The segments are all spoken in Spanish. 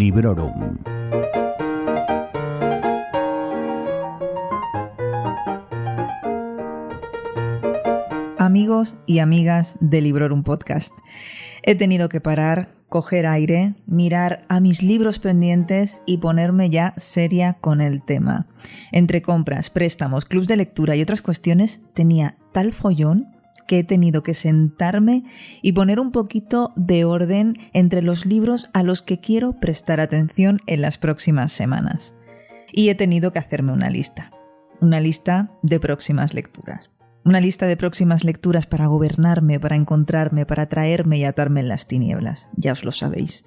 Librorum. Amigos y amigas de Librorum Podcast, he tenido que parar, coger aire, mirar a mis libros pendientes y ponerme ya seria con el tema. Entre compras, préstamos, clubs de lectura y otras cuestiones, tenía tal follón que he tenido que sentarme y poner un poquito de orden entre los libros a los que quiero prestar atención en las próximas semanas. Y he tenido que hacerme una lista, una lista de próximas lecturas. Una lista de próximas lecturas para gobernarme, para encontrarme, para traerme y atarme en las tinieblas. Ya os lo sabéis.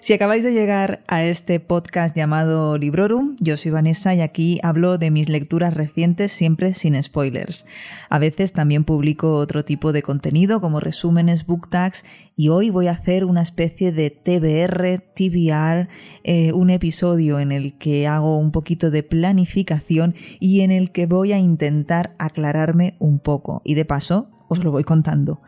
Si acabáis de llegar a este podcast llamado Librorum, yo soy Vanessa y aquí hablo de mis lecturas recientes siempre sin spoilers. A veces también publico otro tipo de contenido como resúmenes, book tags y hoy voy a hacer una especie de TBR, TBR, eh, un episodio en el que hago un poquito de planificación y en el que voy a intentar aclararme un poco y de paso os lo voy contando.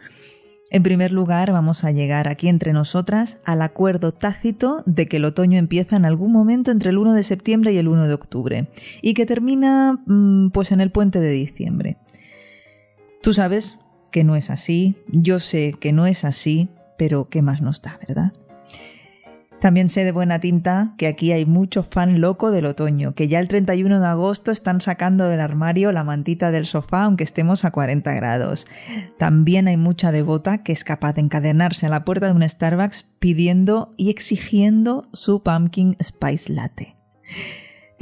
En primer lugar, vamos a llegar aquí entre nosotras al acuerdo tácito de que el otoño empieza en algún momento entre el 1 de septiembre y el 1 de octubre y que termina mm, pues en el puente de diciembre. Tú sabes que no es así, yo sé que no es así, pero ¿qué más nos da, verdad? También sé de buena tinta que aquí hay mucho fan loco del otoño, que ya el 31 de agosto están sacando del armario la mantita del sofá aunque estemos a 40 grados. También hay mucha devota que es capaz de encadenarse a la puerta de un Starbucks pidiendo y exigiendo su pumpkin spice latte.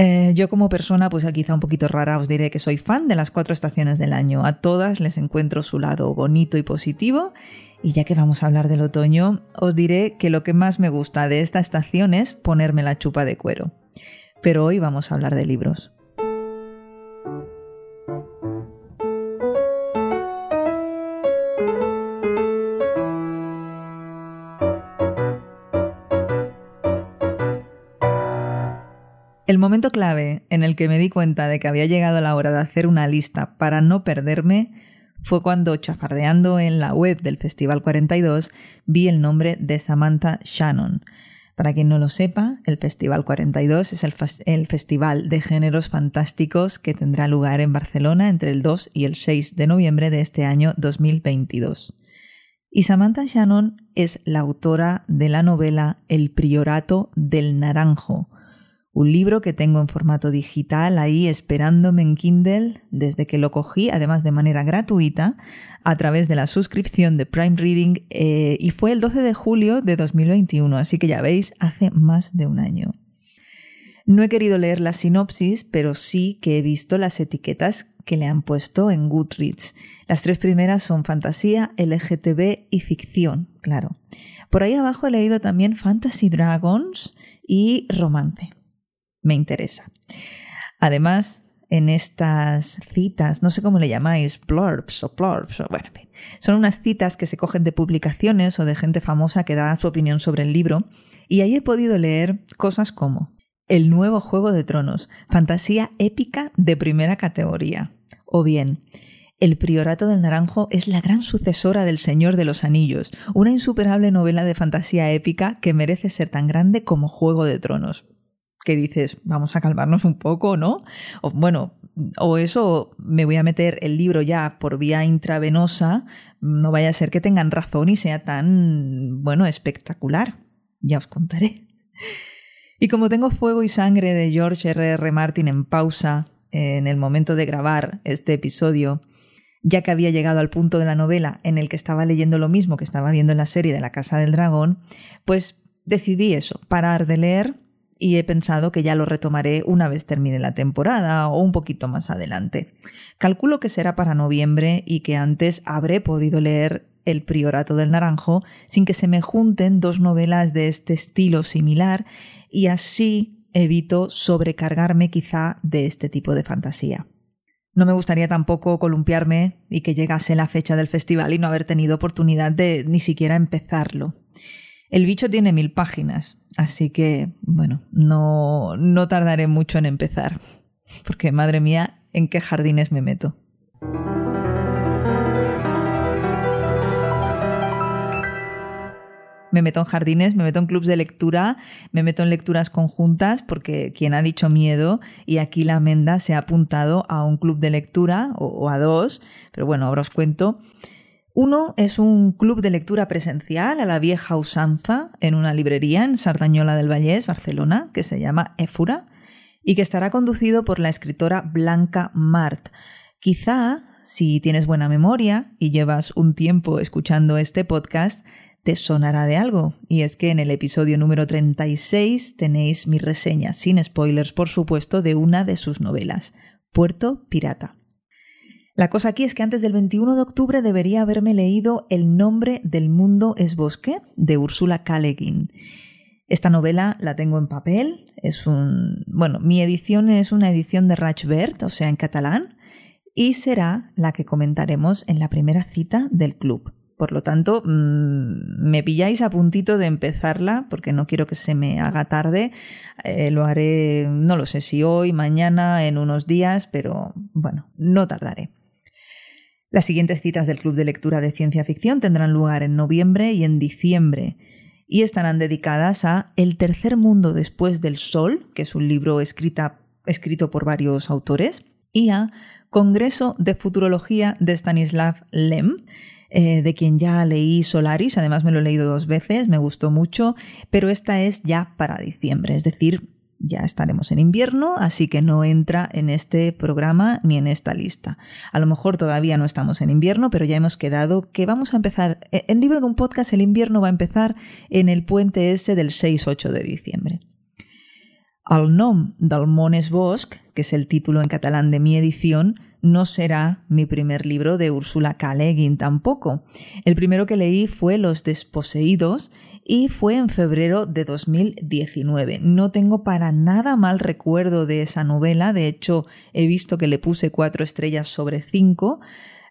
Eh, yo como persona, pues quizá un poquito rara, os diré que soy fan de las cuatro estaciones del año. A todas les encuentro su lado bonito y positivo y ya que vamos a hablar del otoño, os diré que lo que más me gusta de esta estación es ponerme la chupa de cuero. Pero hoy vamos a hablar de libros. El momento clave en el que me di cuenta de que había llegado la hora de hacer una lista para no perderme fue cuando, chafardeando en la web del Festival 42, vi el nombre de Samantha Shannon. Para quien no lo sepa, el Festival 42 es el, festival de géneros fantásticos que tendrá lugar en Barcelona entre el 2 y el 6 de noviembre de este año 2022. Y Samantha Shannon es la autora de la novela El Priorato del Naranjo, un libro que tengo en formato digital ahí esperándome en Kindle desde que lo cogí, además de manera gratuita, a través de la suscripción de Prime Reading eh, y fue el 12 de julio de 2021, así que ya veis, hace más de un año. No he querido leer la sinopsis, pero sí que he visto las etiquetas que le han puesto en Goodreads. Las tres primeras son fantasía, LGTB y ficción, claro. Por ahí abajo he leído también Fantasy Dragons y romance me interesa. Además, en estas citas, no sé cómo le llamáis, blurbs o blurbs, bueno, son unas citas que se cogen de publicaciones o de gente famosa que da su opinión sobre el libro, y ahí he podido leer cosas como El nuevo Juego de Tronos, fantasía épica de primera categoría, o bien el Priorato del Naranjo es la gran sucesora del Señor de los Anillos, una insuperable novela de fantasía épica que merece ser tan grande como Juego de Tronos que dices, vamos a calmarnos un poco, ¿no? O, bueno, o eso, me voy a meter el libro ya por vía intravenosa, no vaya a ser que tengan razón y sea tan, bueno, espectacular. Ya os contaré. Y como tengo fuego y sangre de George R. R. Martin en pausa en el momento de grabar este episodio, ya que había llegado al punto de la novela en el que estaba leyendo lo mismo que estaba viendo en la serie de La Casa del Dragón, pues decidí eso, parar de leer y he pensado que ya lo retomaré una vez termine la temporada o un poquito más adelante. Calculo que será para noviembre y que antes habré podido leer El Priorato del Naranjo sin que se me junten dos novelas de este estilo similar y así evito sobrecargarme quizá de este tipo de fantasía. No me gustaría tampoco columpiarme y que llegase la fecha del festival y no haber tenido oportunidad de ni siquiera empezarlo. El bicho tiene mil páginas, así que, bueno, no, no tardaré mucho en empezar, porque madre mía, ¿en qué jardines me meto? Me meto en jardines, me meto en clubs de lectura, me meto en lecturas conjuntas, porque quien ha dicho miedo, y aquí la Menda se ha apuntado a un club de lectura, o, a dos, pero bueno, ahora os cuento. Uno es un club de lectura presencial a la vieja usanza en una librería en Sardañola del Vallés, Barcelona, que se llama Éfura, y que estará conducido por la escritora Blanca Mart. Quizá, si tienes buena memoria y llevas un tiempo escuchando este podcast, te sonará de algo. Y es que en el episodio número 36 tenéis mi reseña, sin spoilers por supuesto, de una de sus novelas, Puerto Pirata. La cosa aquí es que antes del 21 de octubre debería haberme leído El nombre del mundo es bosque de Úrsula K. Esta novela la tengo en papel, es un, bueno, mi edición es una edición de Rachbert, o sea, en catalán, y será la que comentaremos en la primera cita del club. Por lo tanto, mm, me pilláis a puntito de empezarla porque no quiero que se me haga tarde. Eh, lo haré, no lo sé si hoy, mañana, en unos días, pero bueno, no tardaré. Las siguientes citas del Club de Lectura de Ciencia Ficción tendrán lugar en noviembre y en diciembre y estarán dedicadas a El tercer mundo después del sol, que es un libro escrito por varios autores, y a Congreso de Futurología de Stanislav Lem, eh, de quien ya leí Solaris, además me lo he leído dos veces, me gustó mucho, pero esta es ya para diciembre, es decir, ya estaremos en invierno, así que no entra en este programa ni en esta lista. A lo mejor todavía no estamos en invierno, pero ya hemos quedado que vamos a empezar. Eh, en Libro en un podcast, el invierno va a empezar en el puente ese del 6-8 de diciembre. Al nom del Mones que es el título en catalán de mi edición, no será mi primer libro de Úrsula K. tampoco. El primero que leí fue Los Desposeídos y fue en febrero de 2019. No tengo para nada mal recuerdo de esa novela, de hecho he visto que le puse cuatro estrellas sobre cinco,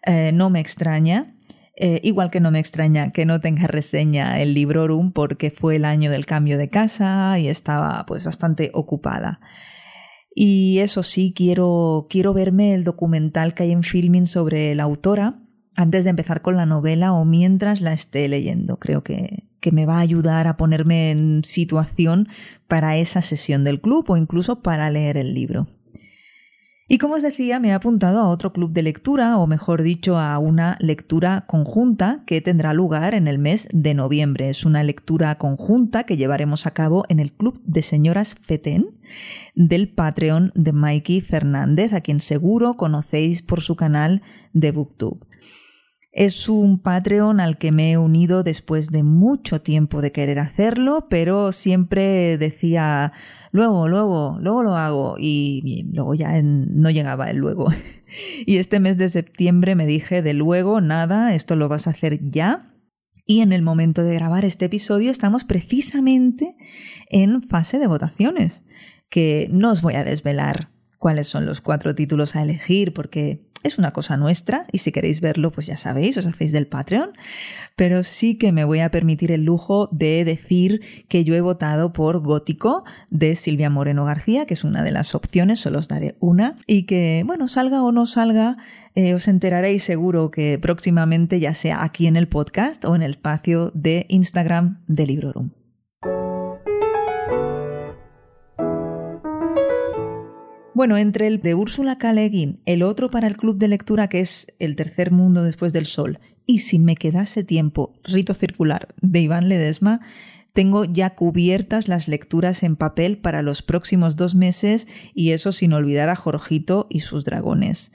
eh, no me extraña. Eh, igual que no me extraña que no tenga reseña el Librorum porque fue el año del cambio de casa y estaba pues bastante ocupada. Y eso sí, quiero, quiero verme el documental que hay en Filming sobre la autora antes de empezar con la novela o mientras la esté leyendo. Creo que, que me va a ayudar a ponerme en situación para esa sesión del club o incluso para leer el libro. Y como os decía, me he apuntado a otro club de lectura, o mejor dicho, a una lectura conjunta que tendrá lugar en el mes de noviembre. Es una lectura conjunta que llevaremos a cabo en el Club de Señoras Feten del Patreon de Mikey Fernández, a quien seguro conocéis por su canal de Booktube. Es un Patreon al que me he unido después de mucho tiempo de querer hacerlo, pero siempre decía luego, luego, luego lo hago y, luego ya no llegaba el luego. y este mes de septiembre me dije de luego, nada, esto lo vas a hacer ya. Y en el momento de grabar este episodio estamos precisamente en fase de votaciones, que no os voy a desvelar cuáles son los cuatro títulos a elegir porque es una cosa nuestra y si queréis verlo, pues ya sabéis, os hacéis del Patreon. Pero sí que me voy a permitir el lujo de decir que yo he votado por Gótico de Silvia Moreno García, que es una de las opciones, solo os daré una. Y que, bueno, salga o no salga, eh, os enteraréis seguro que próximamente, ya sea aquí en el podcast o en el espacio de Instagram de Librorum. Bueno, entre el de Úrsula K. el otro para el club de lectura que es El tercer mundo después del sol, y si me quedase tiempo, Rito Circular de Iván Ledesma, tengo ya cubiertas las lecturas en papel para los próximos dos meses y eso sin olvidar a Jorgito y sus dragones.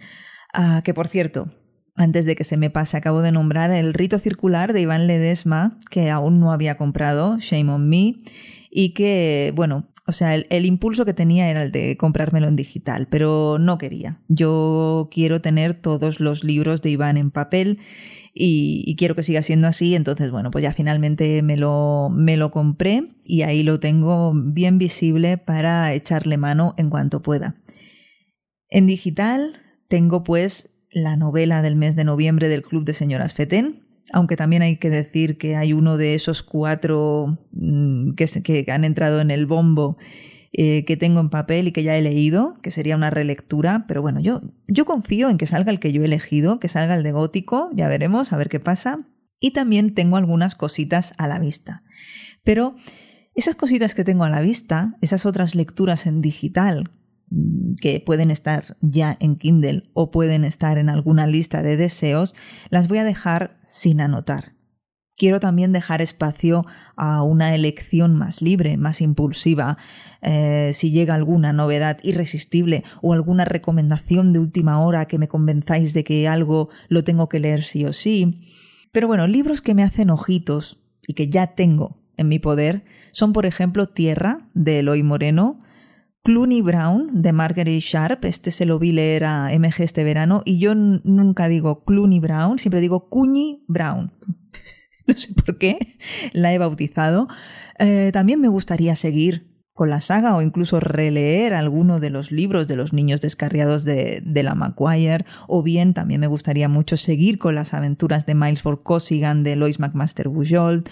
Ah, que por cierto, antes de que se me pase, acabo de nombrar el Rito Circular de Iván Ledesma, que aún no había comprado, Shame on Me, y que, bueno, o sea, el, impulso que tenía era el de comprármelo en digital, pero no quería. Yo quiero tener todos los libros de Iván en papel y, quiero que siga siendo así. Entonces, bueno, pues ya finalmente me lo, me lo compré y ahí lo tengo bien visible para echarle mano en cuanto pueda. En digital tengo pues la novela del mes de noviembre del Club de Señoras Feten, aunque también hay que decir que hay uno de esos cuatro que, que han entrado en el bombo eh, que tengo en papel y que ya he leído, que sería una relectura, pero bueno, yo, yo confío en que salga el que yo he elegido, que salga el de gótico, ya veremos, a ver qué pasa. y también tengo algunas cositas a la vista. Pero esas cositas que tengo a la vista, esas otras lecturas en digital mm, que pueden estar ya en Kindle o pueden estar en alguna lista de deseos, las voy a dejar sin anotar. Quiero también dejar espacio a una elección más libre, más impulsiva, eh, si llega alguna novedad irresistible o alguna recomendación de última hora que me convenzáis de que algo lo tengo que leer sí o sí. Pero bueno, libros que me hacen ojitos y que ya tengo en mi poder son, por ejemplo, Tierra, de Eloy Moreno, Clooney Brown, de Marguerite Sharp, este se lo vi leer a MG este verano, y yo nunca digo Clooney Brown, siempre digo Cuñi Brown. no sé por qué la he bautizado. Eh, también me gustaría seguir con la saga o incluso releer alguno de los libros de los niños descarriados de, la Maguire, o bien también me gustaría mucho seguir con las aventuras de Miles Ford Cossigan de Lois McMaster Bujold.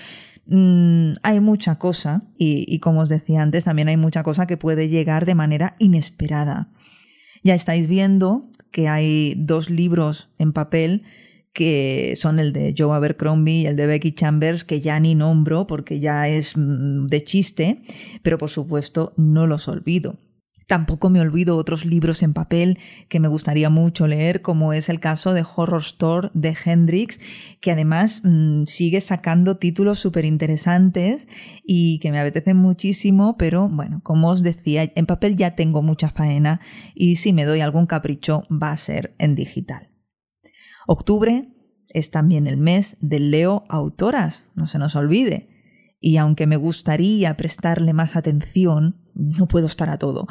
Mm, hay mucha cosa, y como os decía antes, también hay mucha cosa que puede llegar de manera inesperada. Ya estáis viendo que hay dos libros en papel que son el de Joe Abercrombie y el de Becky Chambers, que ya ni nombro porque ya es mm, de chiste, pero por supuesto no los olvido. Tampoco me olvido otros libros en papel que me gustaría mucho leer, como es el caso de Horror Store de Hendrix, que además mm, sigue sacando títulos súper interesantes y que me apetecen muchísimo, pero bueno, como os decía, en papel ya tengo mucha faena y si me doy algún capricho va a ser en digital. Octubre es también el mes del Leo Autoras, no se nos olvide. Y aunque me gustaría prestarle más atención, no puedo estar a todo.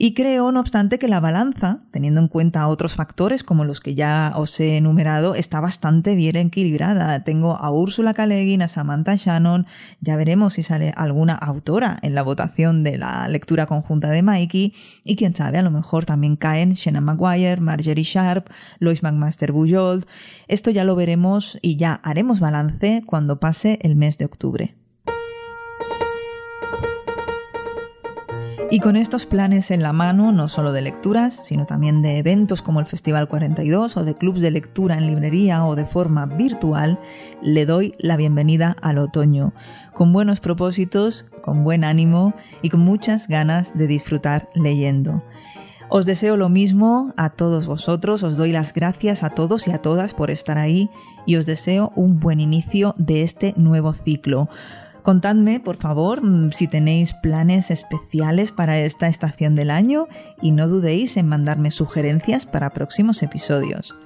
Y creo, no obstante, que la balanza, teniendo en cuenta otros factores como los que ya os he enumerado, está bastante bien equilibrada. Tengo a Úrsula K. a Samantha Shannon, ya veremos si sale alguna autora en la votación de la lectura conjunta de Mikey, y quién sabe, a lo mejor también caen Shannon Maguire, Marjorie Sharp, Lois McMaster Bujold. Esto ya lo veremos y ya haremos balance cuando pase el mes de octubre. Y con estos planes en la mano, no solo de lecturas, sino también de eventos como el Festival 42 o de clubs de lectura en librería o de forma virtual, le doy la bienvenida al otoño, con buenos propósitos, con buen ánimo y con muchas ganas de disfrutar leyendo. Os deseo lo mismo a todos vosotros, os doy las gracias a todos y a todas por estar ahí y os deseo un buen inicio de este nuevo ciclo. Contadme, por favor, mm, si tenéis planes especiales para esta estación del año y no dudéis en mandarme sugerencias para próximos episodios.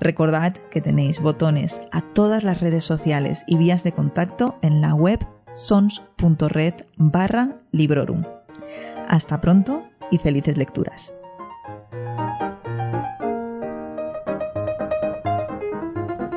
Recordad que tenéis botones a todas las redes sociales y vías de contacto en la web sons.red barra librorum. Hasta pronto y felices lecturas.